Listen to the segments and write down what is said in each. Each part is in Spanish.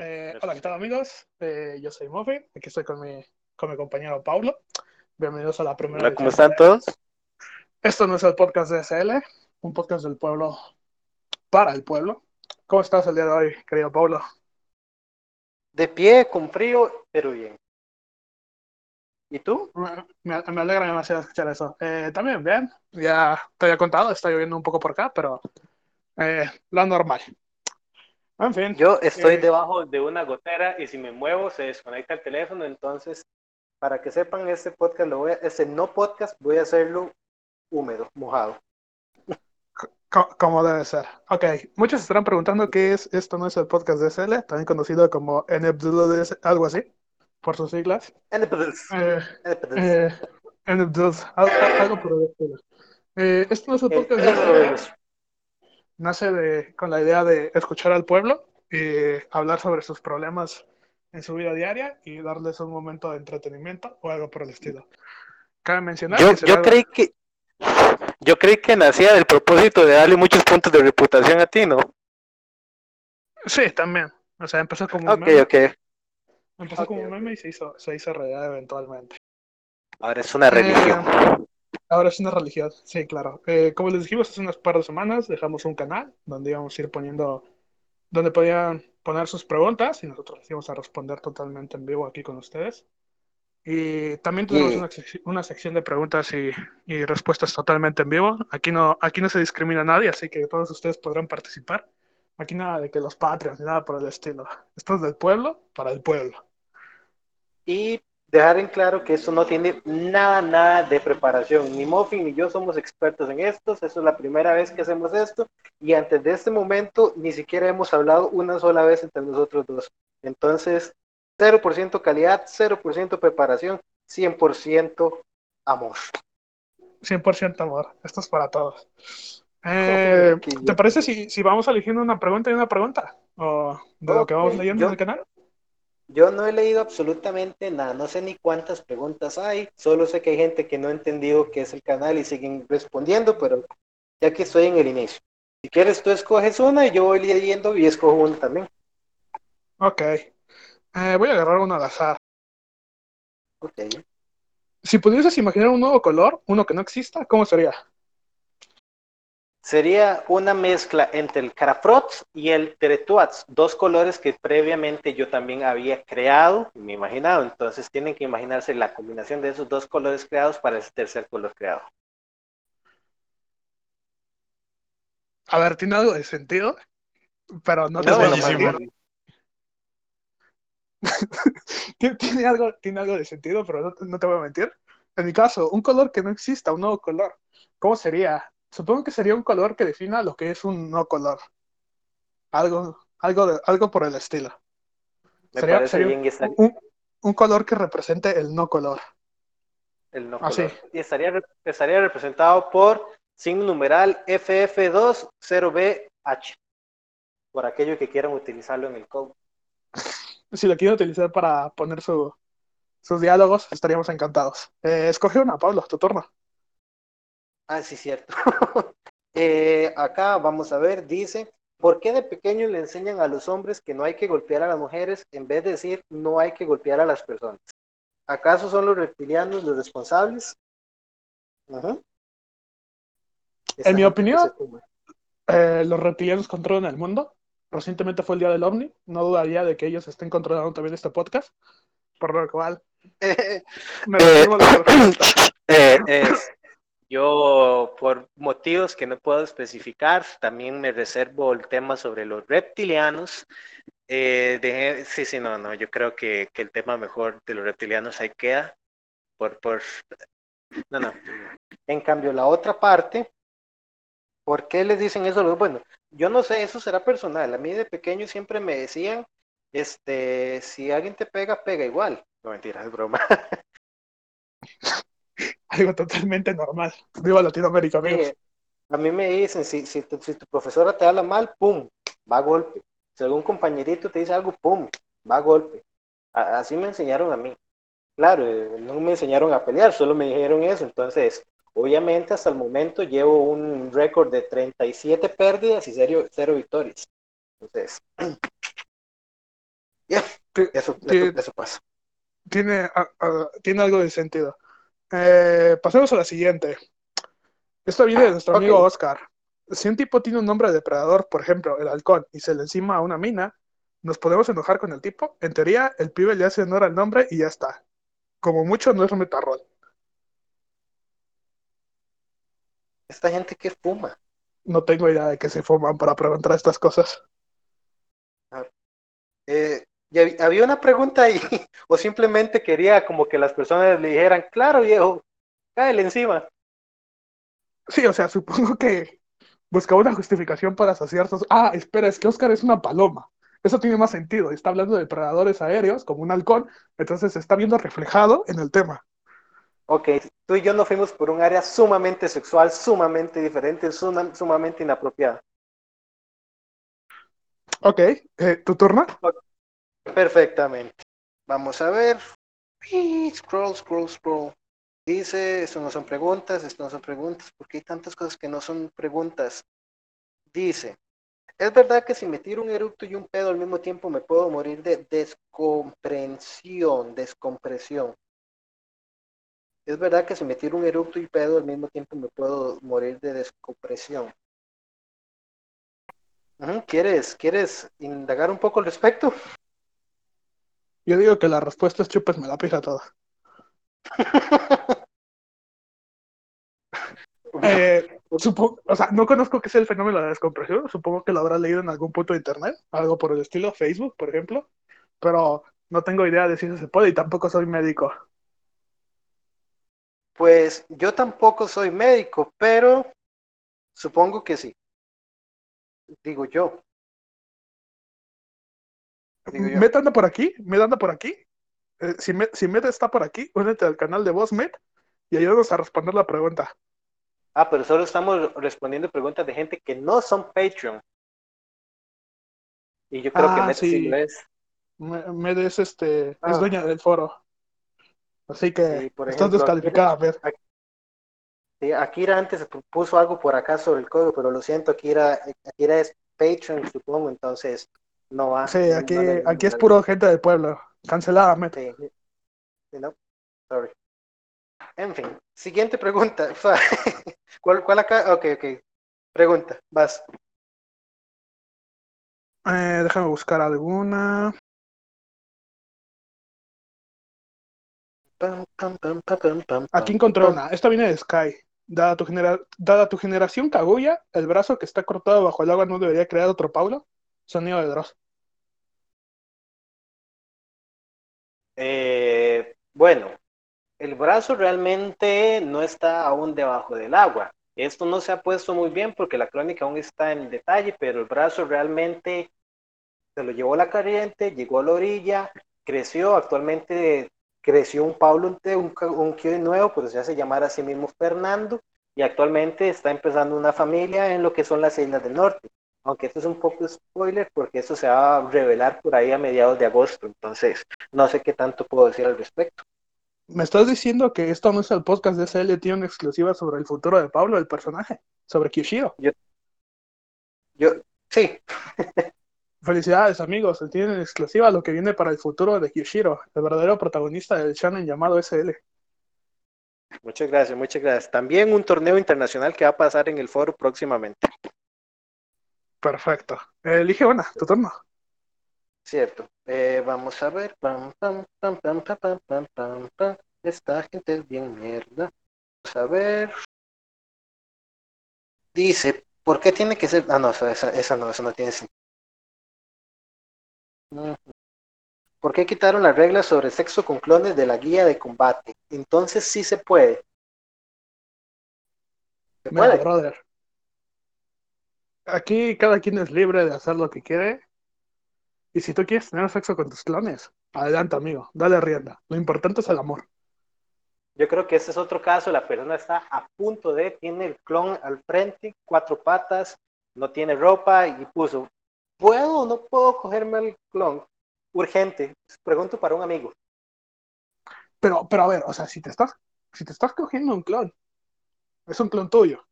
Eh, hola, ¿qué tal amigos? Eh, yo soy Mofi, aquí estoy con mi, con mi compañero Paulo. Bienvenidos a la primera. Hola, ¿cómo están todos? Esto no es el podcast de SL, un podcast del pueblo para el pueblo. ¿Cómo estás el día de hoy, querido Paulo? De pie, con frío, pero bien. ¿Y tú? Me, me alegra demasiado escuchar eso. Eh, también bien, ya te había contado, está lloviendo un poco por acá, pero eh, lo normal. En fin. Yo estoy eh, debajo de una gotera y si me muevo se desconecta el teléfono, entonces para que sepan este podcast lo voy a, este no podcast voy a hacerlo húmedo, mojado. Como debe ser. Ok, muchos estarán preguntando qué es esto no es el podcast de SL, también conocido como NFDS, algo así, por sus siglas. NFDS. Eh, eh, algo por el estilo. Eh, esto no es el podcast nace de, con la idea de escuchar al pueblo y hablar sobre sus problemas en su vida diaria y darles un momento de entretenimiento o algo por el estilo. Cabe mencionar yo, yo creí que yo creí que nacía del propósito de darle muchos puntos de reputación a ti, ¿no? Sí, también. O sea, empezó como un meme. Empezó como un meme y se hizo, se hizo realidad eventualmente. Ahora es una religión. Eh, Ahora es una religión, sí, claro. Eh, como les dijimos hace unas par de semanas, dejamos un canal donde íbamos a ir poniendo, donde podían poner sus preguntas y nosotros les íbamos a responder totalmente en vivo aquí con ustedes. Y también tenemos una, una, sección de preguntas y, y, respuestas totalmente en vivo. Aquí no, aquí no se discrimina a nadie, así que todos ustedes podrán participar. Aquí nada de que los patrios nada por el estilo. Esto es del pueblo para el pueblo. Y dejar en claro que eso no tiene nada, nada de preparación. Ni Muffin ni yo somos expertos en esto, eso es la primera vez que hacemos esto y antes de este momento ni siquiera hemos hablado una sola vez entre nosotros dos. Entonces, 0% calidad, 0% preparación, 100% amor. 100% amor, esto es para todos. Eh, ¿Te parece si, si, vamos eligiendo una pregunta y una pregunta? ¿O de lo que vamos leyendo en el canal? Yo no he leído absolutamente nada, no sé ni cuántas preguntas hay, solo sé que hay gente que no ha entendido qué es el canal y siguen respondiendo, pero ya que estoy en el inicio. Si quieres, tú escoges una y yo voy leyendo y escojo una también. Ok. Eh, voy a agarrar una al azar. Ok. Si pudieses imaginar un nuevo color, uno que no exista, ¿cómo sería? Sería una mezcla entre el Carafrots y el Teretuats, dos colores que previamente yo también había creado y me imaginado. Entonces tienen que imaginarse la combinación de esos dos colores creados para ese tercer color creado. A ver, tiene algo de sentido, pero no, te voy a tiene, algo, tiene algo de sentido, pero no, no te voy a mentir. En mi caso, un color que no exista, un nuevo color, ¿cómo sería? Supongo que sería un color que defina lo que es un no color. Algo, algo, de, algo por el estilo. sería, un, color que represente el no color. El no color. Y estaría, estaría representado por signo numeral FF20BH. Por aquello que quieran utilizarlo en el code. si lo quieren utilizar para poner sus diálogos, estaríamos encantados. Eh, escoge una, Pablo, tu turno. Ah, sí, cierto. Eh, acá vamos a ver, dice, ¿por qué de pequeño le enseñan a los hombres que no hay que golpear a las mujeres en vez de decir no hay que golpear a las personas? ¿Acaso son los reptilianos los responsables? En mi opinión, eh, los reptilianos controlan el mundo. Recientemente fue el día del ovni. No dudaría de que ellos estén controlando también este podcast. Por lo cual, me eh, yo, por motivos que no puedo especificar, también me reservo el tema sobre los reptilianos. Eh, sí, sí, no, no, yo creo que, que, el tema mejor de los reptilianos ahí queda. Por, por, no, no. En cambio, la otra parte, ¿por qué les dicen eso? Bueno, yo no sé, eso será personal. A mí de pequeño siempre me decían, este, si alguien te pega, pega igual. No mentira, es broma. algo totalmente normal. Viva Latinoamérica, amigos. a mí me dicen, si, si, tu, si, tu, profesora te habla mal, pum, va a golpe. Si algún compañerito te dice algo, pum, va a golpe. así me enseñaron a mí. Claro, eh, no me enseñaron a pelear, solo me dijeron eso. Entonces, Obviamente, hasta el momento llevo un récord de 37 pérdidas y 0, victorias. Entonces, ya, eso, eso, pasa. Tiene, tiene algo de sentido. Eh, pasemos a la siguiente. Esto viene de nuestro amigo Oscar. Si un tipo tiene un nombre de depredador, por ejemplo, el halcón, y se le encima a una mina, ¿nos podemos enojar con el tipo? En teoría, el pibe le hace honor al nombre y ya está. Como mucho no es un metarrol. Esta gente que fuma. No tengo idea de que se fuman para preguntar estas cosas. Eh, había una pregunta ahí, o simplemente quería como que las personas le dijeran, claro viejo, cáele encima. Sí, o sea, supongo que buscaba una justificación para saciar sus... Ah, espera, es que Oscar es una paloma. Eso tiene más sentido. Está hablando de depredadores aéreos como un halcón, entonces se está viendo reflejado en el tema. Ok, tú y yo nos fuimos por un área sumamente sexual, sumamente diferente, sumamente inapropiada. Ok, eh, ¿tu turno? Perfectamente. Vamos a ver. Scroll, scroll, scroll. Dice, esto no son preguntas, esto no son preguntas, porque hay tantas cosas que no son preguntas. Dice, ¿es verdad que si me tiro un eructo y un pedo al mismo tiempo me puedo morir de descomprensión, descompresión? ¿Es verdad que si me tiro un eructo y pedo al mismo tiempo me puedo morir de descompresión? ¿Quieres, ¿Quieres indagar un poco al respecto? Yo digo que la respuesta es chupes me la pija toda. Eh, supongo, o sea, no conozco qué es el fenómeno de la descompresión, supongo que lo habrá leído en algún punto de internet, algo por el estilo, Facebook, por ejemplo, pero no tengo idea de si eso se puede y tampoco soy médico. Pues yo tampoco soy médico, pero supongo que sí. Digo yo. Met anda por aquí, Met anda por aquí. Eh, si, Met, si está por aquí, únete al canal de Voz Met y ayúdanos a responder la pregunta. Ah, pero solo estamos respondiendo preguntas de gente que no son Patreon. Y yo creo que ah, Met sí, lo es. Med es, este, es ah. dueña del foro. Así que estás descalificada, Med. Sí, Akira antes puso algo por acá sobre el código, pero lo siento, Akira, Akira es Patreon, supongo, entonces no va. Sí, aquí, aquí es puro gente del pueblo. Cancelada, Met. Sí, no, sorry. En fin, siguiente pregunta. ¿Cuál, cuál acá? Ok, ok. Pregunta, vas. Eh, déjame buscar alguna. Aquí encontré una. Esta viene de Sky. Dada tu, Dada tu generación Kaguya, el brazo que está cortado bajo el agua no debería crear otro Paulo. Sonido de Dross. Eh, bueno, el brazo realmente no está aún debajo del agua. Esto no se ha puesto muy bien porque la crónica aún está en detalle, pero el brazo realmente se lo llevó la corriente, llegó a la orilla, creció, actualmente creció un Pablo, un, un nuevo, pero se hace llamar a sí mismo Fernando, y actualmente está empezando una familia en lo que son las Islas del Norte. Aunque esto es un poco spoiler porque eso se va a revelar por ahí a mediados de agosto, entonces no sé qué tanto puedo decir al respecto. ¿Me estás diciendo que esto no es el podcast de SL tiene una exclusiva sobre el futuro de Pablo, el personaje? Sobre Kyushiro. Yo, yo sí. Felicidades amigos, tienen exclusiva lo que viene para el futuro de Kyushiro, el verdadero protagonista del shonen llamado SL. Muchas gracias, muchas gracias. También un torneo internacional que va a pasar en el foro próximamente. Perfecto. Elige una, tu turno. Cierto. Eh, vamos a ver. Pam, pam, pam, pam, pam, pam, pam, pam, Esta gente es bien mierda. Vamos a ver. Dice, ¿por qué tiene que ser? Ah, no, esa, esa no, esa no tiene sentido. ¿Por qué quitaron las reglas sobre sexo con clones de la guía de combate? Entonces sí se puede. ¿Se puede? brother. Aquí cada quien es libre de hacer lo que quiere y si tú quieres tener sexo con tus clones, adelante, amigo, dale rienda. Lo importante es el amor. Yo creo que ese es otro caso, la persona está a punto de, tiene el clon al frente, cuatro patas, no tiene ropa y puso, ¿puedo o no puedo cogerme el clon? Urgente, pregunto para un amigo. Pero, pero a ver, o sea, si te estás, si te estás cogiendo un clon es un clon tuyo.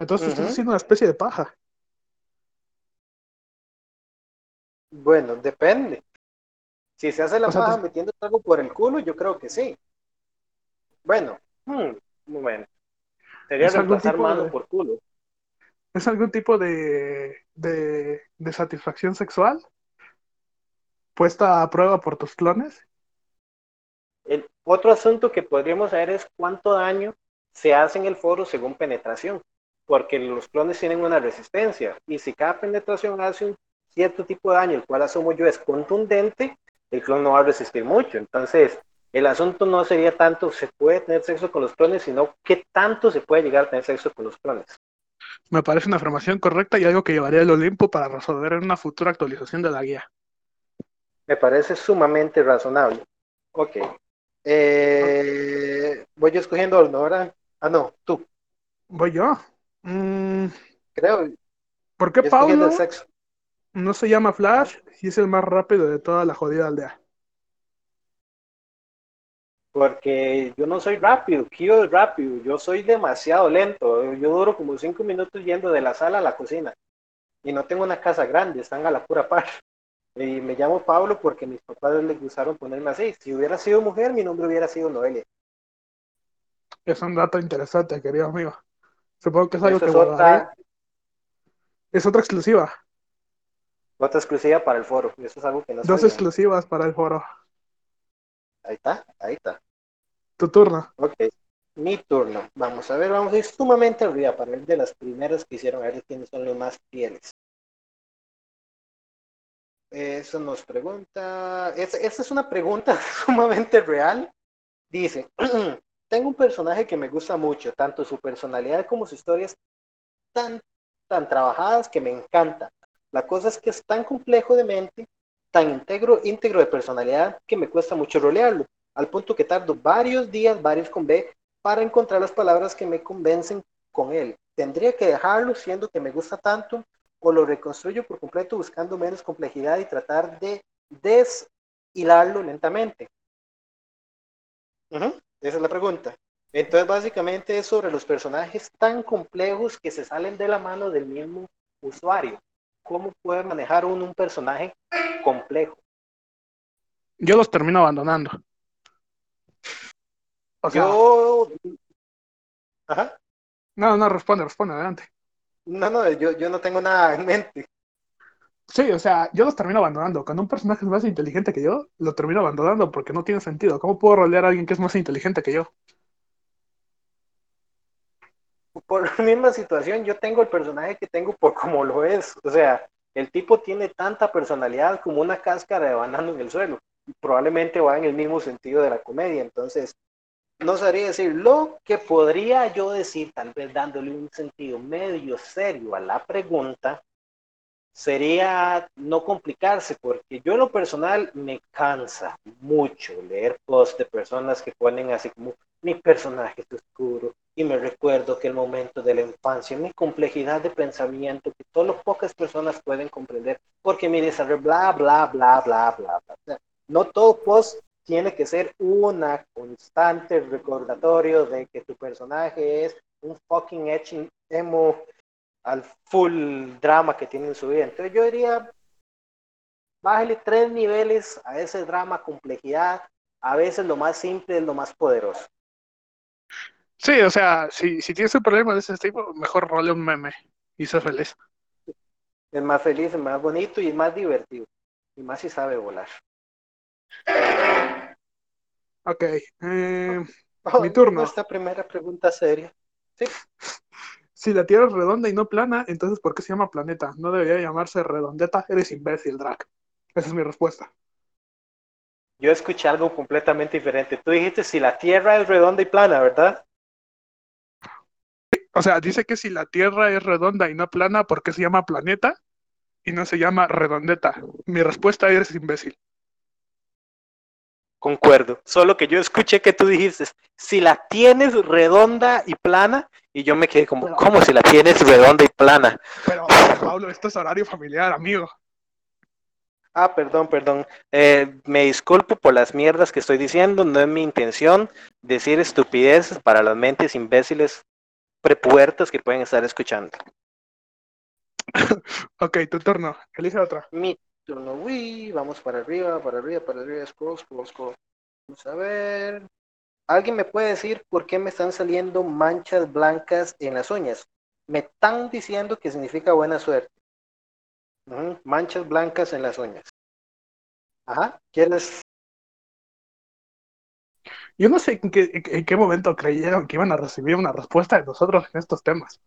Entonces uh -huh. estás haciendo una especie de paja. Bueno, depende. Si se hace la o sea, paja te... metiendo algo por el culo, yo creo que sí. Bueno, hmm, un momento. Sería reemplazar mano de... por culo. ¿Es algún tipo de, de, de, satisfacción sexual? ¿Puesta a prueba por tus clones? El otro asunto que podríamos saber es cuánto daño se hace en el foro según penetración, porque los clones tienen una resistencia y si cada penetración hace un cierto tipo de daño, el cual asumo yo es contundente, el clon no va a resistir mucho. Entonces, el asunto no sería tanto se puede tener sexo con los clones, sino qué tanto se puede llegar a tener sexo con los clones. Me parece una afirmación correcta y algo que llevaría al Olimpo para resolver en una futura actualización de la guía. Me parece sumamente razonable. Ok. Eh, voy yo escogiendo ¿no? ahora. Ah, no, tú. ¿Voy yo? Mm, Creo. ¿Por qué Pablo no se llama Flash y es el más rápido de toda la jodida aldea? Porque yo no soy rápido, Kyo es rápido, yo soy demasiado lento, yo duro como cinco minutos yendo de la sala a la cocina y no tengo una casa grande, están a la pura par. Y me llamo Pablo porque mis papás les gustaron ponerme así. Si hubiera sido mujer, mi nombre hubiera sido Noelia. Es un dato interesante, querido amigo. Supongo que es algo Eso que es otra... Es otra exclusiva. Otra exclusiva para el foro. Eso es algo que no Dos exclusivas para el foro. Ahí está, ahí está. Tu turno. Ok, mi turno. Vamos a ver, vamos a ir sumamente arriba para ver de las primeras que hicieron, a ver quiénes son los más fieles. Eso nos pregunta. Esta es una pregunta sumamente real. Dice: Tengo un personaje que me gusta mucho, tanto su personalidad como sus historias tan, tan trabajadas que me encanta. La cosa es que es tan complejo de mente, tan íntegro, íntegro de personalidad, que me cuesta mucho rolearlo, al punto que tardo varios días, varios con B, para encontrar las palabras que me convencen con él. Tendría que dejarlo siendo que me gusta tanto o lo reconstruyo por completo buscando menos complejidad y tratar de deshilarlo lentamente? Uh. Esa es la pregunta. Entonces, básicamente es sobre los personajes tan complejos que se salen de la mano del mismo usuario. ¿Cómo puede manejar uno un personaje complejo? Yo los termino abandonando. O sea, yo... Ajá. No, no, responde, responde, adelante. No, no, yo, yo no tengo nada en mente. Sí, o sea, yo los termino abandonando. Cuando un personaje es más inteligente que yo, lo termino abandonando porque no tiene sentido. ¿Cómo puedo rolear a alguien que es más inteligente que yo? Por la misma situación, yo tengo el personaje que tengo por como lo es. O sea, el tipo tiene tanta personalidad como una cáscara de banano en el suelo. Y probablemente va en el mismo sentido de la comedia. Entonces, no sabría decir lo que podría yo decir, tal vez dándole un sentido medio serio a la pregunta, sería no complicarse, porque yo en lo personal me cansa mucho leer posts de personas que ponen así como mi personaje es oscuro y me recuerdo que el momento de la infancia, mi complejidad de pensamiento que solo pocas personas pueden comprender, porque mi desarrollo, bla, bla, bla, bla, bla, bla. No todo post tiene que ser una constante recordatorio de que tu personaje es un fucking etching emo al full drama que tiene en su vida. Entonces yo diría, bájale tres niveles a ese drama, complejidad. A veces lo más simple es lo más poderoso. Sí, o sea, si, si tienes un problema de ese tipo, mejor role un meme y sé feliz. Es más feliz, es más bonito y es más divertido. Y más si sabe volar. Ok. Eh, oh, mi turno. Esta primera pregunta seria. Sí. Si la Tierra es redonda y no plana, entonces ¿por qué se llama planeta? No debería llamarse redondeta. Eres imbécil, Drac. Esa es mi respuesta. Yo escuché algo completamente diferente. Tú dijiste si la Tierra es redonda y plana, ¿verdad? O sea, dice que si la Tierra es redonda y no plana, ¿por qué se llama planeta? Y no se llama redondeta. Mi respuesta es imbécil. Concuerdo. Solo que yo escuché que tú dijiste, si la tienes redonda y plana, y yo me quedé como, pero, ¿cómo si la tienes redonda y plana? Pero, Pablo, esto es horario familiar, amigo. Ah, perdón, perdón. Eh, me disculpo por las mierdas que estoy diciendo. No es mi intención decir estupideces para las mentes imbéciles prepuertas que pueden estar escuchando. ok, tu turno. Elige otra. Mi turno. Uy, vamos para arriba, para arriba, para arriba. Scroll, scroll, scroll. Vamos a ver. ¿Alguien me puede decir por qué me están saliendo manchas blancas en las uñas? Me están diciendo que significa buena suerte. Manchas blancas en las uñas. Ajá. ¿Quieres? Yo no sé en qué, en qué momento creyeron que iban a recibir una respuesta de nosotros en estos temas.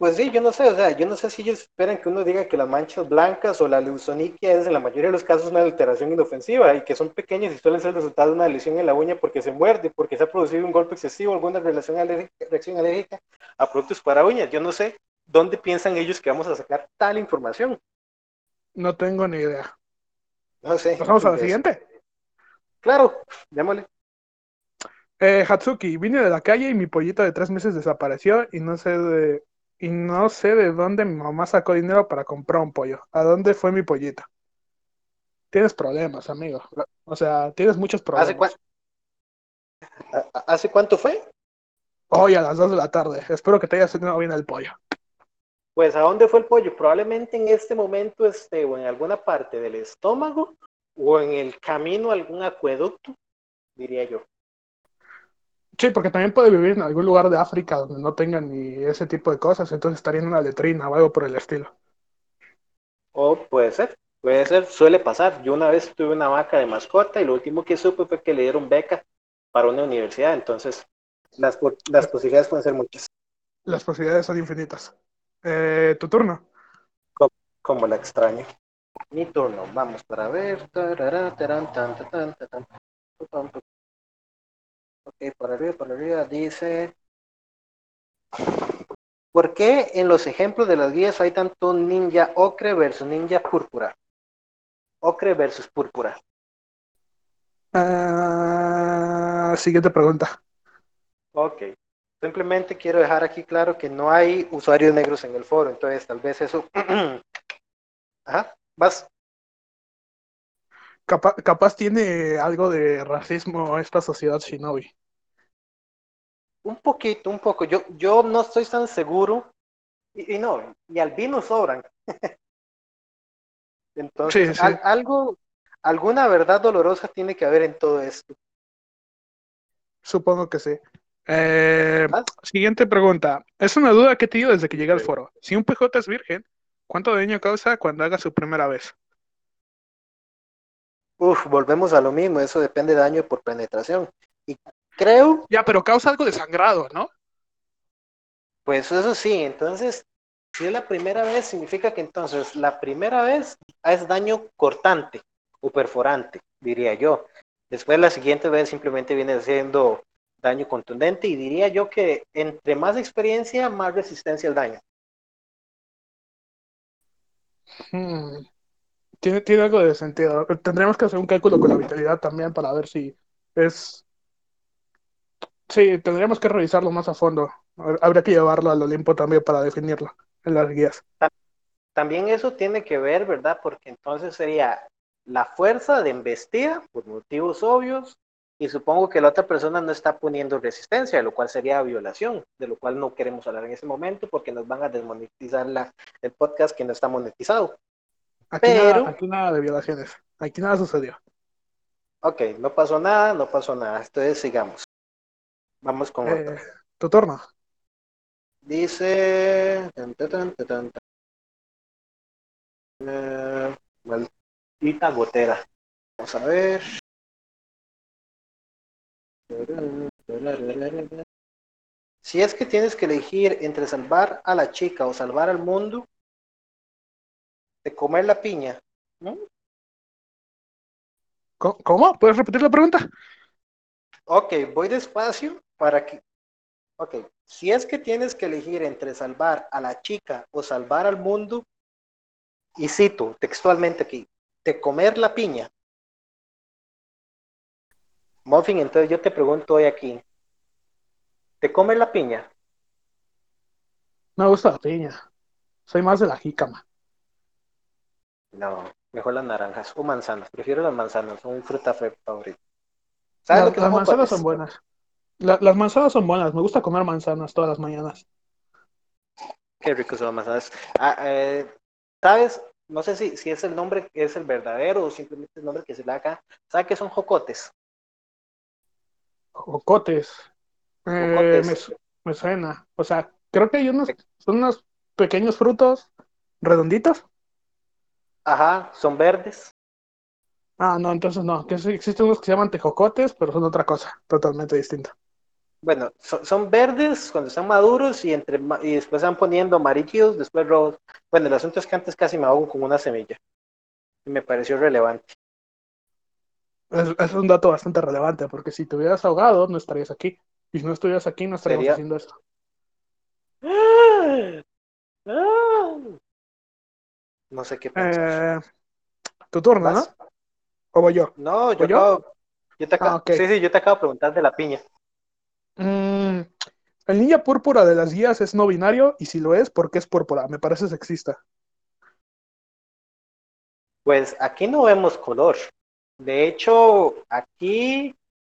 Pues sí, yo no sé, o sea, yo no sé si ellos esperan que uno diga que las manchas blancas o la leuconiquia es en la mayoría de los casos una alteración inofensiva y que son pequeñas y suelen ser el resultado de una lesión en la uña porque se muerde, porque se ha producido un golpe excesivo, alguna relación reacción alérgica a productos para uñas. Yo no sé dónde piensan ellos que vamos a sacar tal información. No tengo ni idea. No sé. ¿Pasamos a la siguiente? Claro, démosle. Eh, Hatsuki, vine de la calle y mi pollito de tres meses desapareció y no sé de y no sé de dónde mi mamá sacó dinero para comprar un pollo. ¿A dónde fue mi pollito? Tienes problemas, amigo. O sea, tienes muchos problemas. ¿Hace, cuánto fue? Hoy a las 2 de la tarde. Espero que te haya salido bien el pollo. Pues, ¿a dónde fue el pollo? Probablemente en este momento esté o en alguna parte del estómago o en el camino a algún acueducto, diría yo. Sí, porque también puede vivir en algún lugar de África donde no tengan ni ese tipo de cosas, entonces estaría en una letrina o algo por el estilo. O puede ser, puede ser, suele pasar. Yo una vez tuve una vaca de mascota y lo último que supe fue que le dieron beca para una universidad, entonces las, las posibilidades pueden ser muchas. Las posibilidades son infinitas. Eh, ¿Tu turno? Como, la extraño. Mi turno, vamos para ver. Ok, por arriba, por arriba dice. ¿Por qué en los ejemplos de las guías hay tanto ninja ocre versus ninja púrpura? Ocre versus púrpura. Ah, siguiente pregunta. Ok. Simplemente quiero dejar aquí claro que no hay usuarios negros en el foro, entonces tal vez eso. Ajá, vas. Capaz, tiene algo de racismo esta sociedad shinobi. Un poquito, un poco. Yo, yo no estoy tan seguro. Y, no, y albinos sobran. Entonces, algo, alguna verdad dolorosa tiene que haber en todo esto. Supongo que sí. Eh, siguiente pregunta. Es una duda que he tenido desde que llegué al foro. Si un PJ es virgen, ¿cuánto daño causa cuando haga su primera vez? Uf, volvemos a lo mismo, eso depende de daño por penetración. Y creo. Ya, pero causa algo de sangrado, ¿no? Pues eso sí, entonces, si es la primera vez, significa que entonces la primera vez es daño cortante o perforante, diría yo. Después la siguiente vez simplemente viene siendo daño contundente y diría yo que entre más experiencia, más resistencia al daño. Hmm. Tiene, tiene algo de sentido. Tendríamos que hacer un cálculo con la vitalidad también para ver si es. Sí, tendríamos que revisarlo más a fondo. Habría que llevarlo al Olimpo también para definirlo en las guías. También eso tiene que ver, ¿verdad? Porque entonces sería la fuerza de embestida por motivos obvios y supongo que la otra persona no está poniendo resistencia, lo cual sería violación, de lo cual no queremos hablar en ese momento porque nos van a desmonetizar la, el podcast que no está monetizado. Aquí, nada, aquí nada de violaciones. Aquí nada sucedió. Ok, no pasó nada, no pasó nada. Entonces sigamos. Vamos con eh, Tu turno. Dice. Eh, maldita gotera. Vamos a ver. Si es que tienes que elegir entre salvar a la chica o salvar al mundo, de comer la piña. ¿Cómo? ¿Puedes repetir la pregunta? Ok, voy despacio para que... Ok, si es que tienes que elegir entre salvar a la chica o salvar al mundo, y cito textualmente aquí, de comer la piña. Muffin, entonces yo te pregunto hoy aquí, ¿te comer la piña? Me gusta la piña. Soy más de la jícama. No, mejor las naranjas o manzanas. Prefiero las manzanas, son fruta favorita. ¿Sabes lo que las manzanas son buenas. La- las manzanas son buenas, me gusta comer manzanas todas las mañanas. Qué rico son las manzanas. Ah, eh, ¿Sabes? No sé si, si es el nombre que es el verdadero o simplemente el nombre que se le da acá. ¿Sabes qué son jocotes? Jocotes. Eh, me, me suena. O sea, creo que hay unos, son unos pequeños frutos redonditos. Ajá, son verdes. Ah, no, entonces no. Que existen unos que se llaman tejocotes, pero son otra cosa, totalmente distinta. Bueno, son, son verdes cuando están maduros y, entre, y después van poniendo amarillos, después rojos. Bueno, el asunto es que antes casi me ahogo con una semilla. Y me pareció relevante. Es, es un dato bastante relevante, porque si te hubieras ahogado, no estarías aquí. Y si no estuvieras aquí, no estaríamos Sería- haciendo eso. ¡Ah! ¡Ah! No sé qué pensar. Eh, tu turno, ¿no? ¿O voy yo? No, yo, ¿O yo? acabo, yo te acabo, Ah, sí, sí, yo te acabo de preguntar de la piña. Mm, el ninja púrpura de las guías es no binario, y si lo es, ¿por qué es púrpura? Me parece sexista. Pues aquí no vemos color. De hecho, aquí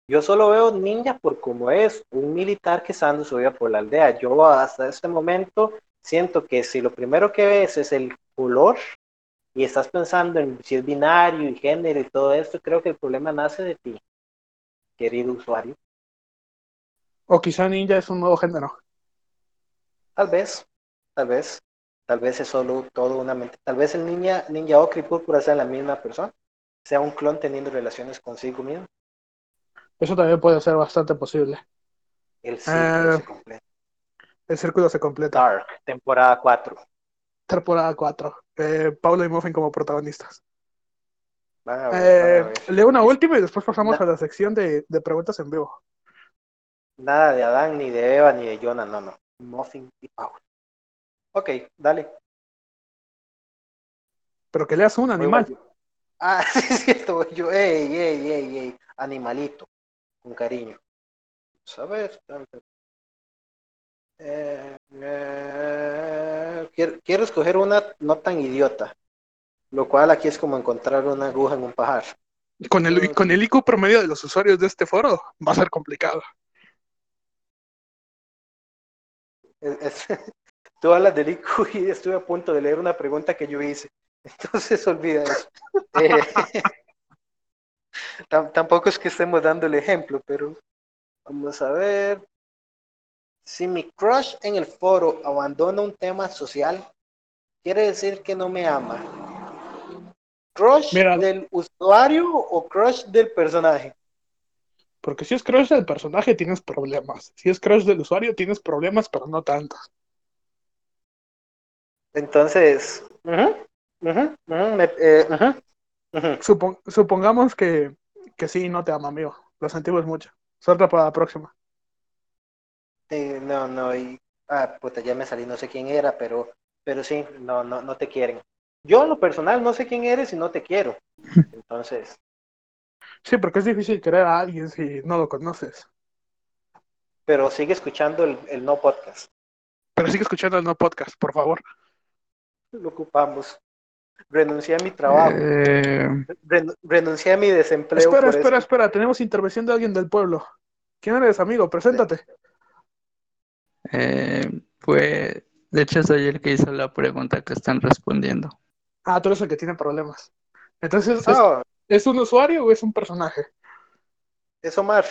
yo solo veo ninja por como es un militar que está dando su vida por la aldea. Yo hasta este momento siento que si lo primero que ves es el color y estás pensando en si es binario y género y todo esto, creo que el problema nace de ti, querido usuario. O quizá ninja es un nuevo género. Tal vez, tal vez, tal vez es solo todo una mente. Tal vez el ninja, ninja ocre y púrpura sean la misma persona, sea un clon teniendo relaciones consigo mismo. Eso también puede ser bastante posible. El ciclo Eh, se completa. El círculo se completa. Dark, temporada 4. Temporada 4. Eh, Paulo y Muffin como protagonistas. Eh, leo una última y después pasamos a la sección de, de preguntas en vivo. Nada de Adán, ni de Eva, ni de Jonah, no, no. Muffin y Paul. Ok, dale. Pero que leas un animal. Ah, sí, es cierto, yo. Ey, ey, ey, ey. Animalito. Con cariño. Tanto. Eh, eh, quiero, quiero escoger una no tan idiota. Lo cual aquí es como encontrar una aguja en un pajar. Con el, con el IQ promedio de los usuarios de este foro va a ser complicado. Es- es- tú hablas del IQ y estuve a punto de leer una pregunta que yo hice. Entonces olvida eso. Eh, tam- tampoco es que estemos dando el ejemplo, pero vamos a ver. Si mi crush en el foro abandona un tema social, quiere decir que no me ama. ¿Crush Mira. del usuario o crush del personaje? Porque si es crush del personaje tienes problemas. Si es crush del usuario tienes problemas, pero no tantos. Entonces, eh, supongamos que, que sí, no te ama, amigo. Lo sentimos mucho. Suerte para la próxima. Eh, no, no, y ah, puta, ya me salí, no sé quién era, pero, pero sí, no, no, no te quieren. Yo en lo personal no sé quién eres y no te quiero. Entonces, Sí, porque es difícil querer a alguien si no lo conoces. pero sigue escuchando el, el no podcast. Pero sigue escuchando el no podcast, por favor. Lo ocupamos. Renuncié a mi trabajo, Eh, ren- renuncié a mi desempleo. espera, espera, esto. espera. Tenemos intervención de alguien del pueblo. ¿Quién eres, amigo? Preséntate. Eh, pues, de hecho, soy el que hizo la pregunta que están respondiendo. Ah, tú eres el que tiene problemas. Entonces, ¿es, Ah, ¿es un usuario o es un personaje? es Omar.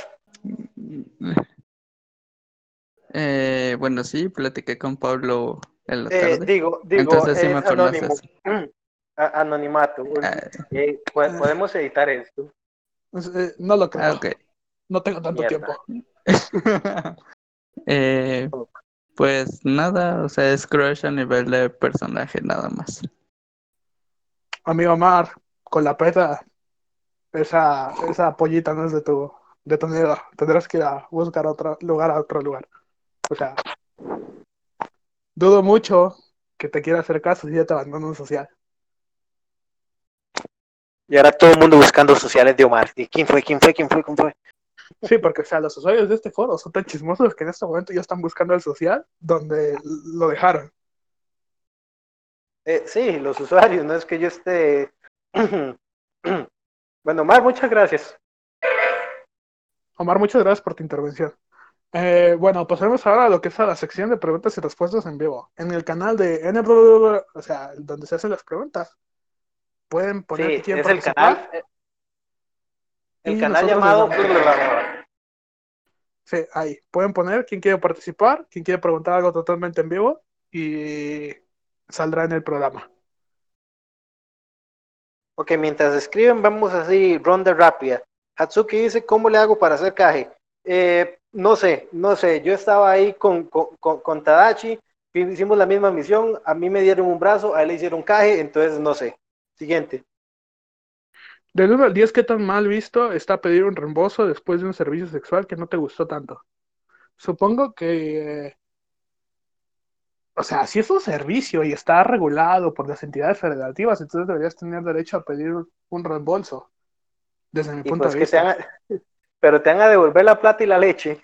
Eh, bueno, sí, platiqué con Pablo en la Eh, tarde. digo, digo, Entonces sí es me anónimo. Anonimato. Ah, Eh, po- podemos editar esto. Es- eh, no lo creo. ah, ok. No tengo tanto Mierda. tiempo. Eh, pues nada, o sea, es crush a nivel de personaje nada más. Amigo Omar, con la peta, esa, esa pollita no es de tu, de tu nido. Tendrás que ir a buscar otro lugar a otro lugar. O sea, dudo mucho que te quiera hacer caso si ya te abandona un social. Y ahora todo el mundo buscando sociales de Omar. ¿Y quién fue? ¿Quién fue? ¿Quién fue? ¿Quién fue? Sí, porque o sea, los usuarios de este foro son tan chismosos que en este momento ya están buscando el social donde lo dejaron. Eh, sí, los usuarios, no es que yo esté. bueno, Omar, muchas gracias. Omar, muchas gracias por tu intervención. Eh, bueno, pasaremos ahora a lo que es a la sección de preguntas y respuestas en vivo. En el canal de NW, o sea, donde se hacen las preguntas, pueden poner Sí, es el canal. El canal llamado. Sí, ahí. Pueden poner quién quiere participar, quién quiere preguntar algo totalmente en vivo y saldrá en el programa. Ok, mientras escriben, vamos así, ronda rápida. Hatsuki dice, ¿cómo le hago para hacer caje? Eh, no sé, no sé. Yo estaba ahí con, con, con, con Tadachi, hicimos la misma misión, a mí me dieron un brazo, a él le hicieron caje, entonces no sé. Siguiente. Del 1 al 10, ¿qué tan mal visto está pedir un reembolso después de un servicio sexual que no te gustó tanto? Supongo que, eh, o sea, si es un servicio y está regulado por las entidades federativas, entonces deberías tener derecho a pedir un reembolso, desde mi Y punto pues de te vista. pero te van a devolver la plata y la leche.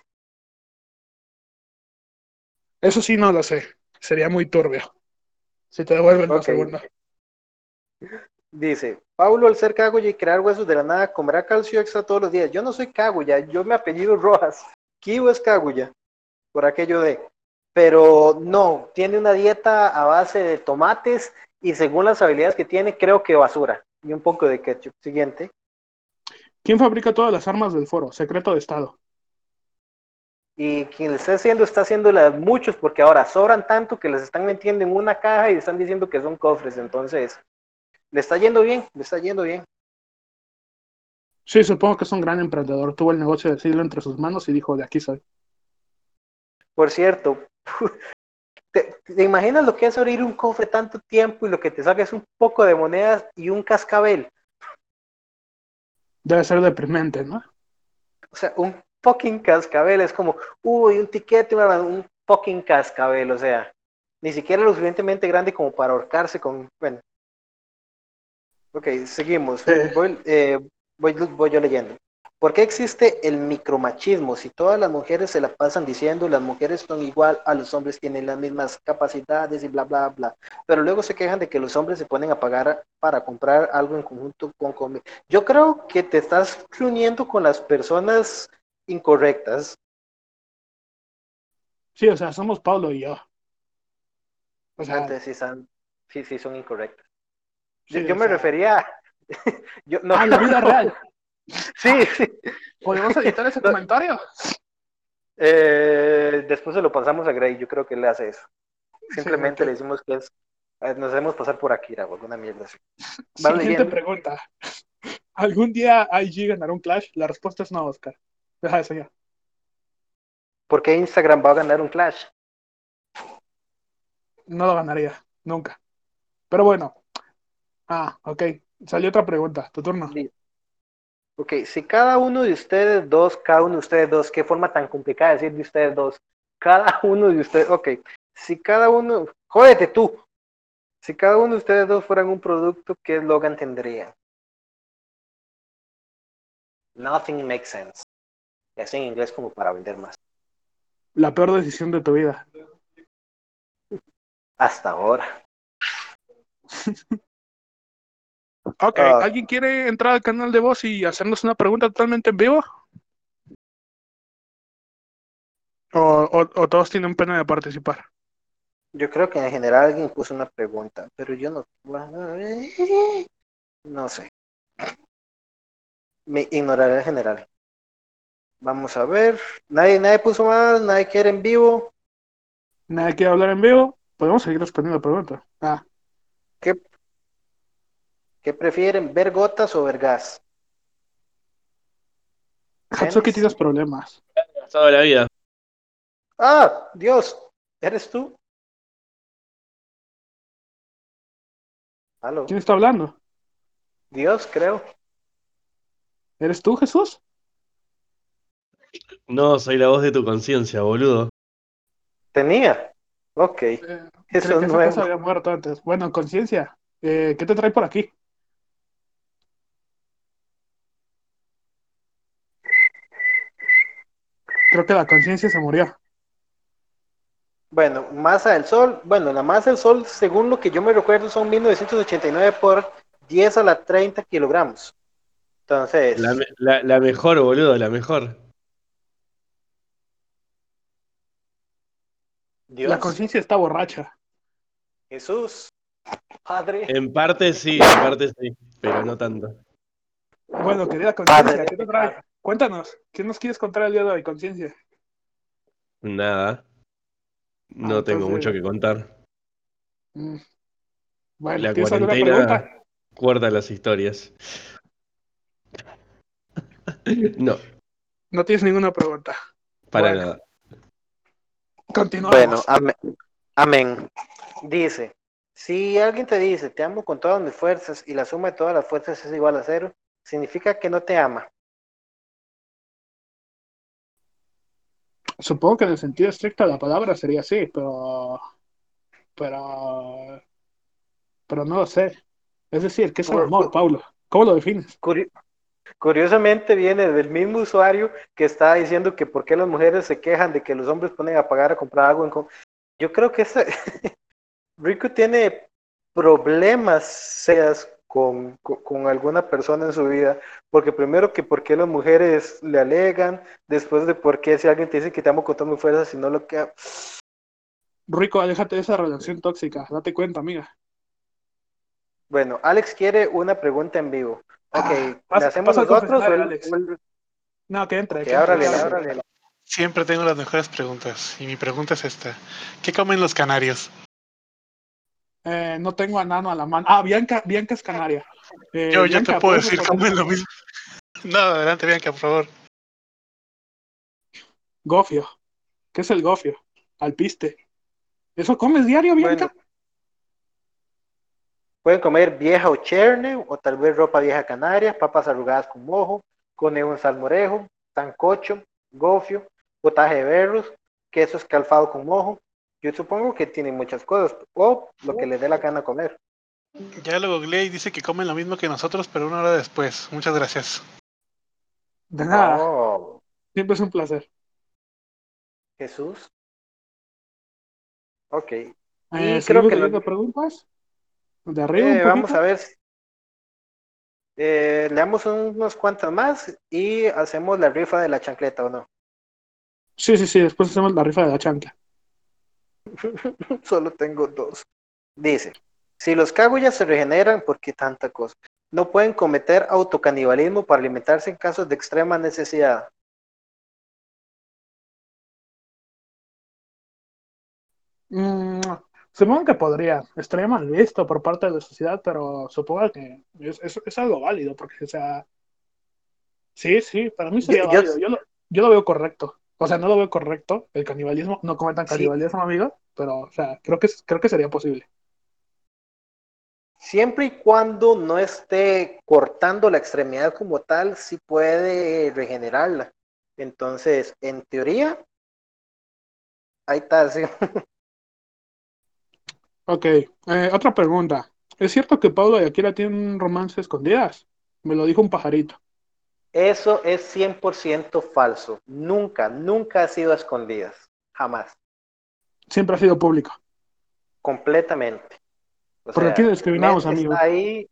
Eso sí no lo sé, sería muy turbio. Si te devuelven la Ok. segunda. Dice, Paulo, al ser Kaguya y crear huesos de la nada, comerá calcio extra todos los días. Yo no soy Kaguya, yo me apellido Rojas. Kibo es Kaguya, por aquello de. Pero no, tiene una dieta a base de tomates y según las habilidades que tiene, creo que basura. Y un poco de ketchup. Siguiente. ¿Quién fabrica todas las armas del foro? Secreto de Estado. Y quien le está haciendo, está haciéndolas muchos, porque ahora sobran tanto que les están metiendo en una caja y están diciendo que son cofres. Entonces, le está yendo bien, le está yendo bien. Sí, supongo que es un gran emprendedor. Tuvo el negocio de siglo entre sus manos y dijo, de aquí soy. Por cierto, ¿te, te imaginas lo que es abrir un cofre tanto tiempo y lo que te saca es un poco de monedas y un cascabel? Debe ser deprimente, ¿no? O sea, un fucking cascabel es como, uy, un tiquete, un fucking cascabel, o sea, ni siquiera lo suficientemente grande como para ahorcarse con, bueno. Ok, seguimos. Eh. Voy, eh, voy, voy yo leyendo. ¿Por qué existe el micromachismo? Si todas las mujeres se la pasan diciendo las mujeres son igual a los hombres, tienen las mismas capacidades y bla, bla, bla. Pero luego se quejan de que los hombres se ponen a pagar para comprar algo en conjunto con comer. Yo creo que te estás reuniendo con las personas incorrectas. Sí, o sea, somos Pablo y yo. O sea, Entonces sí, son, sí, sí son incorrectas. Sí, yo me sea, refería yo, no, a la vida real. Sí, sí. ¿Podemos editar ese No. comentario? Eh, después se lo pasamos a Gray, yo creo que él hace eso. Simplemente le decimos que es, eh, nos hacemos pasar por Akira o alguna mierda así. Siguiente leyendo. pregunta. ¿Algún día IG ganará un Clash? La respuesta es no, Oscar. Deja de soñar. ¿Por qué Instagram va a ganar un Clash? No lo ganaría, nunca. Pero bueno. Ah, ok. Salió otra pregunta. Tu turno. Di- Ok, si cada uno de ustedes dos, cada uno de ustedes dos, qué forma tan complicada de decir de ustedes dos, cada uno de ustedes, ok, si cada uno, jódete tú, si cada uno de ustedes dos fueran un producto, ¿qué eslogan tendrían? Nothing makes sense. Y así en inglés como para vender más. La peor decisión de tu vida. Hasta ahora. Ok, Ah. ¿alguien quiere entrar al canal de voz y hacernos una pregunta totalmente en vivo? ¿O, o- o todos tienen pena de participar? Yo creo que en general alguien puso una pregunta, pero yo no. No sé. Me ignoraré en general. Vamos a ver. Nadie, nadie puso más, nadie quiere en vivo. ¿Nadie quiere hablar en vivo? Podemos seguir respondiendo preguntas. Ah, ¿Qué, qué prefieren? ¿Ver gotas o ver gas? Hatsuki Penes. tienes problemas. Toda la vida. Ah, Dios, ¿eres tú? ¿Aló? ¿Quién está hablando? Dios, creo. ¿Eres tú, Jesús? No, soy la voz de tu conciencia, boludo. Tenía. Ok, Eh, eso es que nuevo. había muerto antes. Bueno, conciencia. eh, ¿Qué te trae por aquí? Creo que la conciencia se murió. Bueno, masa del Sol. Bueno, la masa del Sol, según lo que yo me recuerdo, son 1989 por 10 a la 30 kilogramos. Entonces, La, me- la- la mejor, boludo, la mejor. Dios, La conciencia está borracha. Jesús, Padre. En parte sí, en parte sí, pero no tanto. Bueno, querida conciencia. ¿qué te trae? Cuéntanos, ¿qué nos quieres contar el día de hoy, conciencia? Nada. No Ah, tengo entonces- mucho que contar. Mm. Bueno, La ¿tienes alguna cuarentena guarda las historias. No, No tienes ninguna pregunta. para Bueno. nada. Continuamos. Bueno, amén. amén. Dice, si alguien te dice, te amo con todas mis fuerzas y la suma de todas las fuerzas es igual a cero, significa que no te ama. Supongo que en el sentido estricto de la palabra sería así, pero. Pero. Pero no lo sé. Es decir, ¿qué es el amor, Paulo? ¿Cómo lo defines? Curi- Curiosamente viene del mismo usuario que está diciendo que por qué las mujeres se quejan de que los hombres ponen a pagar a comprar algo. En com- Yo creo que ese... Rico tiene problemas serios con, con, alguna persona en su vida, porque primero que por qué las mujeres le alegan, después de por qué si alguien te dice que te amo con toda mi fuerza, si no lo que... Rico, aléjate de esa relación tóxica. Date cuenta, amiga. Bueno, Alex quiere una pregunta en vivo. Ok, Ah, pasa- ¿la hacemos nosotros o confesionario, el- Alex. o el- No, que entre. Ok, que entre, ábrale, ábrale. ábrale. Siempre tengo las mejores preguntas. Y mi pregunta es esta. ¿Qué comen los canarios? Eh, no tengo a Nano a la mano. Ah, Bianca, Bianca es canaria. Eh, Yo, yo Bianca, te puedo ¿puedes decir, comen lo mismo. No, adelante, Bianca, por favor. Gofio. ¿Qué es el gofio? Alpiste. ¿Eso comes diario, Bianca? Bueno, pueden comer vieja o cherne, o tal vez ropa vieja canaria, papas arrugadas con mojo, conejo en salmorejo, sancocho, gofio, potaje de berros, queso escalfado con mojo. Yo supongo que tienen muchas cosas, o lo que les dé la gana comer. Ya lo googleé y dice que comen lo mismo que nosotros, pero una hora después. Muchas gracias. De nada. Oh, Siempre es un placer. Jesús. Ok. Eh, creo ¿Seguimos que leyendo preguntas? De arriba Eh, un vamos a ver. si- Eh, leamos unos cuantos más y hacemos la rifa de la chancleta, ¿o no? Sí, sí, sí. Después hacemos la rifa de la chancla. Solo tengo dos. Dice, si los cagullas se regeneran, ¿por qué tanta cosa? No pueden cometer autocanibalismo para alimentarse en casos de extrema necesidad. Mm, supongo que podría. Estaría mal visto por parte de la sociedad, pero supongo que es, es- es algo válido, porque, o sea, sí, sí, para mí sería Yo- yo- válido. Yo, lo, yo lo veo correcto. O sea, no lo veo correcto, el canibalismo, no cometan Sí. canibalismo, amigo, pero, o sea, creo que, creo que sería posible. Siempre y cuando no esté cortando la extremidad como tal, sí puede regenerarla. Entonces, en teoría, ahí está, sí. Ok, eh, otra pregunta. ¿Es cierto que Pablo y Akira tienen un romance escondidas? Me lo dijo un pajarito. Eso es 100% falso. Nunca, nunca ha sido a escondidas. Jamás. Siempre ha sido público. Completamente. O Porque aquí lo discriminamos, Met amigo. Está ahí,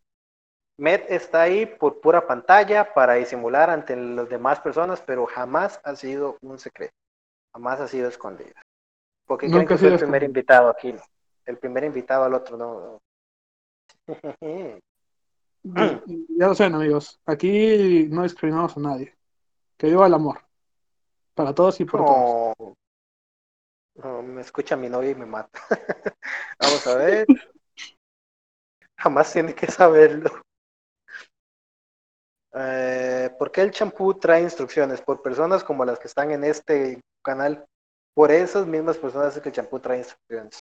Met está ahí por pura pantalla para disimular ante las demás personas, pero jamás ha sido un secreto. Jamás ha sido escondida. Porque creen que fue el primer invitado aquí. El primer invitado al otro no. Ya, ya lo saben, amigos. Aquí no discriminamos a nadie. Que viva el amor. Para todos y por todos. No. No, me escucha mi novia y me mata. Vamos a ver. Jamás tiene que saberlo. Eh, ¿Por qué el champú trae instrucciones? Por personas como las que están en este canal. Por esas mismas personas es que el champú trae instrucciones.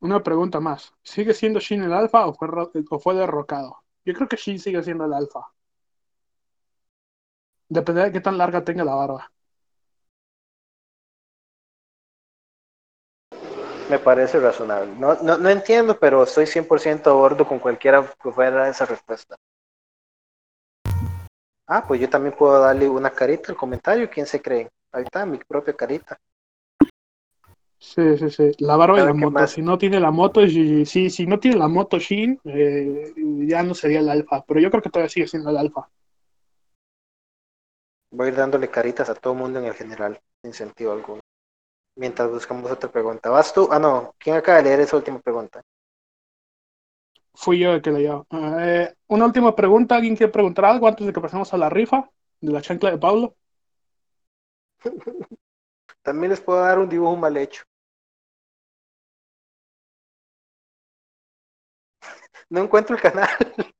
Una pregunta más. ¿Sigue siendo Shin el alfa o fue, o fue derrocado? Yo creo que Shin sigue siendo el alfa. Depende de qué tan larga tenga la barba. Me parece razonable. No, no, no entiendo, pero estoy 100% a bordo con cualquiera que fuera esa respuesta. Ah, pues yo también puedo darle una carita al comentario. ¿Quién se cree? Ahí está, mi propia carita. Sí, sí, sí. La barba y A la ver, ¿qué moto. más? Si no tiene la moto, y- sí, si no tiene la moto Shin, eh, ya no sería el alfa. Pero yo creo que todavía sigue siendo el alfa. Voy a ir dándole caritas a todo el mundo en el general, sin sentido alguno. mientras buscamos otra pregunta. ¿Vas tú? Ah, no. ¿Quién acaba de leer esa última pregunta? Fui yo el que leyó. Eh, una última pregunta. ¿Alguien quiere preguntar algo antes de que pasemos a la rifa de la chancla de Pablo? También les puedo dar un dibujo mal hecho. No encuentro el canal.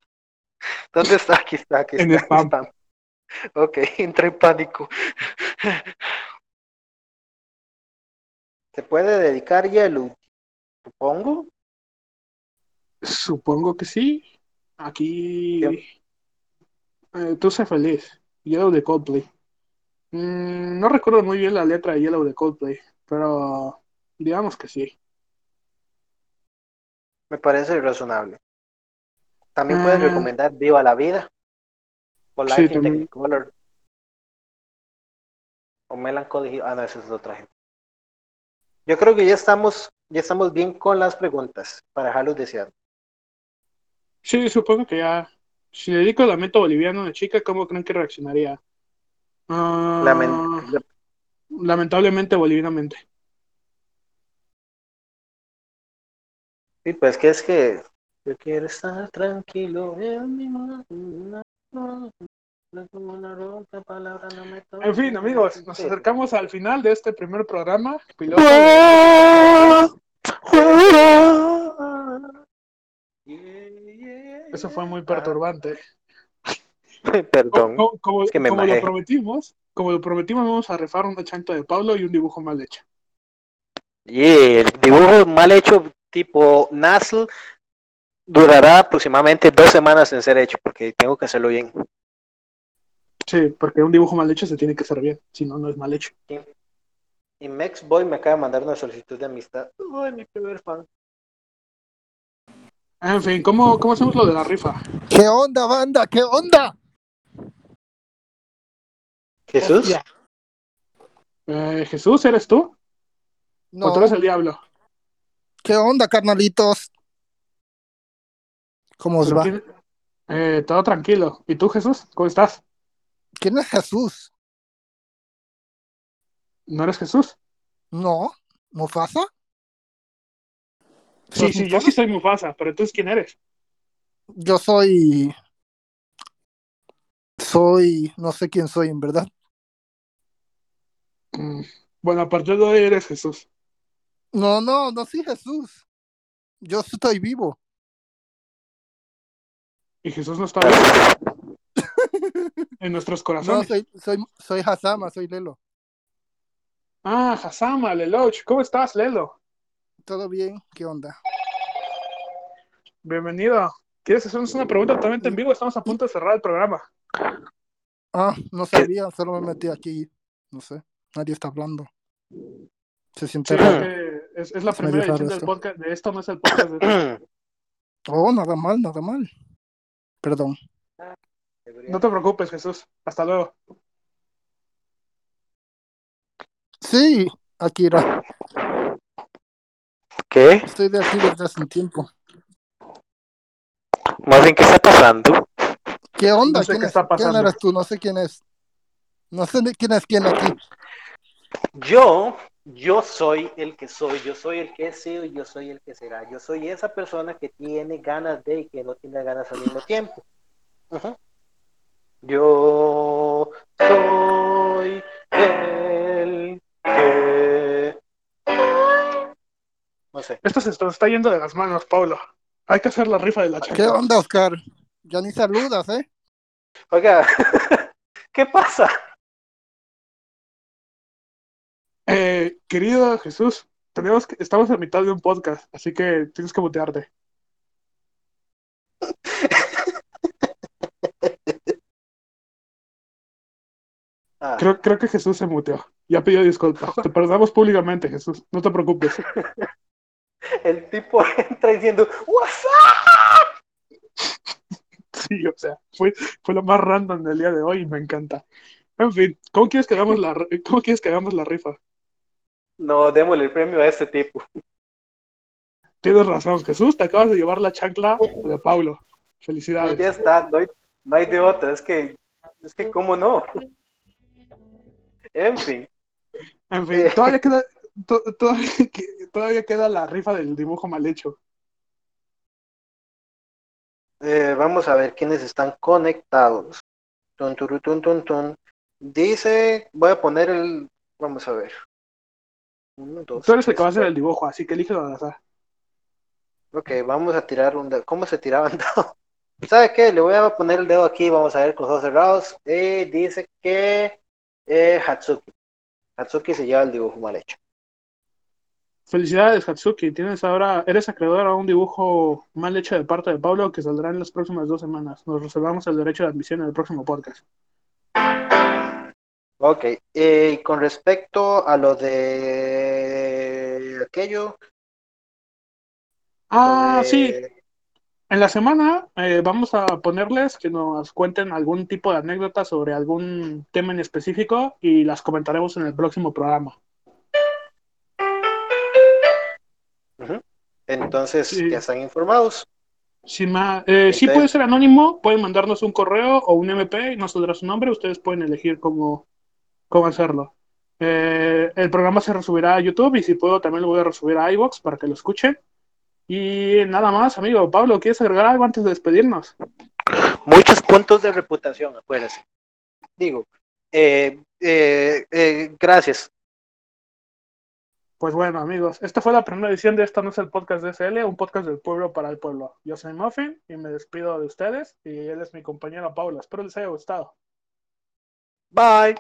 ¿Dónde está? Aquí está, aquí En está. spam. spam. Ok, entré en pánico. ¿Se puede dedicar Yellow? Supongo. Supongo que sí. Aquí. Eh, tú sé feliz. Yellow de Coldplay. Mm, no recuerdo muy bien la letra de Yellow de Coldplay, pero digamos que sí. Me parece razonable. También puedes Ah. recomendar Viva la Vida. O Life Sí, in. Technicolor. O Melancholy. Ah, no, esa es otra gente. Yo creo que ya estamos, ya estamos bien con las preguntas para dejarlos deseando. Sí, supongo que ya. Si le dedico el lamento boliviano a una chica, ¿cómo creen que reaccionaría? Ah, Lamen- lamentablemente bolivianamente. Sí, pues que es que yo quiero estar tranquilo en mi mundo. Como una ronca palabra no me toca. En fin, amigos, nos acercamos al final de este primer programa piloto. de- Eso fue muy perturbante. Perdón. Como, como- es que me como lo prometimos, como lo prometimos, vamos a rifar una chanta de Pablo y un dibujo mal hecho. Y el dibujo mal hecho tipo Nasl durará aproximadamente dos semanas en ser hecho porque tengo que hacerlo bien. Sí, porque un dibujo mal hecho se tiene que hacer bien, si no, no es mal hecho. Y Mexboy me acaba de mandar una solicitud de amistad. Ay, mi primer fan. En fin, ¿cómo, cómo hacemos lo de la rifa? ¿Qué onda, banda? ¿Qué onda? Jesús. Eh, Jesús, ¿eres tú? No, ¿O tú eres el diablo? ¿qué onda, carnalitos? ¿Cómo os va? eh, todo tranquilo. ¿Y tú, Jesús? ¿Cómo estás? ¿Quién es Jesús? ¿No eres Jesús? No, ¿Mufasa? Sí, ¿Sos sí, yo sí soy Mufasa, pero entonces ¿quién eres? Yo soy. Soy. No sé quién soy, en verdad. Mm, Bueno, a partir de hoy eres Jesús. No, no, no soy Jesús. Yo estoy vivo. Y Jesús no está en nuestros No, corazones. soy, soy, soy Hasama, soy Lelo. Ah, Hasama, Lelouch, ¿cómo estás, Lelo? ¿Todo bien? ¿Qué onda? Bienvenido. ¿Quieres hacernos una pregunta totalmente en vivo? Estamos a punto de cerrar el programa. Ah, no sabía, solo me metí aquí. No sé, nadie está hablando. Se siente Sí, es, la Es primera edición del podcast. De esto no es el podcast. De... Oh, nada mal, nada mal. Perdón. No te preocupes, Jesús. Hasta luego. Sí, Akira, ¿Qué? estoy de aquí desde hace un tiempo. Más bien, ¿qué está pasando? ¿Qué onda? No sé ¿Quién, qué es- está ¿Quién pasando. eres tú? No sé quién es. No sé ni quién es quién aquí. Yo, yo soy el que soy, yo soy el que he sido y yo soy el que será. Yo soy esa persona que tiene ganas de y que no tiene ganas al mismo tiempo. Yo soy el que... No sé. Esto se está yendo de las manos, Pablo. Hay que hacer la rifa de la ¿Qué chancla. onda, Oscar? Ya ni saludas, ¿eh? Oiga, ¿qué pasa? Eh, querido Jesús, tenemos que, estamos a mitad de un podcast, así que tienes que mutearte. Ah, Creo, creo que Jesús se muteó. Ya pidió disculpas. Te perdonamos públicamente, Jesús. No te preocupes. el tipo entra diciendo, WhatsApp. Sí, o sea, fue, fue lo más random del día de hoy y me encanta. En fin, ¿cómo quieres que hagamos la, ¿cómo quieres que hagamos la rifa? No, démosle el premio a este tipo. Tienes razón, Jesús, te acabas de llevar la chancla de Paulo. Felicidades. Ya está, no hay, no hay de otra, es que, es que, ¿cómo no? En fin, En fin, todavía queda, to- todavía, que- todavía queda la rifa del dibujo mal hecho. Eh, vamos a ver quiénes están conectados. Tun, tun. Dice, voy a poner el, vamos a ver. Uno, dos, Tú eres el que va a hacer el dibujo, así que elige al azar. Ok, vamos a tirar un dedo. ¿Cómo se tiraban dedo? ¿Sabe qué? Le voy a poner el dedo aquí, vamos a ver con los ojos cerrados. Eh, dice que eh, Hatsuki. Hatsuki se lleva el dibujo mal hecho. Felicidades, Hatsuki. Tienes ahora, eres acreedor a un dibujo mal hecho de parte de Pablo que saldrá en las próximas dos semanas. Nos reservamos el derecho de admisión en el próximo podcast. Ok, eh, y con respecto a lo de aquello. Ah, de- sí. En la semana eh, vamos a ponerles que nos cuenten algún tipo de anécdota sobre algún tema en específico y las comentaremos en el próximo programa. Entonces, Sí. ya están informados. Sin más, eh, sí puede ser anónimo, pueden mandarnos un correo o un MP y nos saldrá su nombre, ustedes pueden elegir cómo, cómo hacerlo. Eh, el programa se resubirá a YouTube y si puedo también lo voy a resubir a iVoox para que lo escuchen. Y nada más, amigo. Pablo, ¿quieres agregar algo antes de despedirnos? Muchos puntos de reputación, acuérdense. Digo, eh, eh, gracias. Pues bueno, amigos, esta fue la primera edición de Esto no es el podcast de SL, un podcast del pueblo para el pueblo. Yo soy Muffin y me despido de ustedes y él es mi compañero Pablo. Espero les haya gustado. Bye.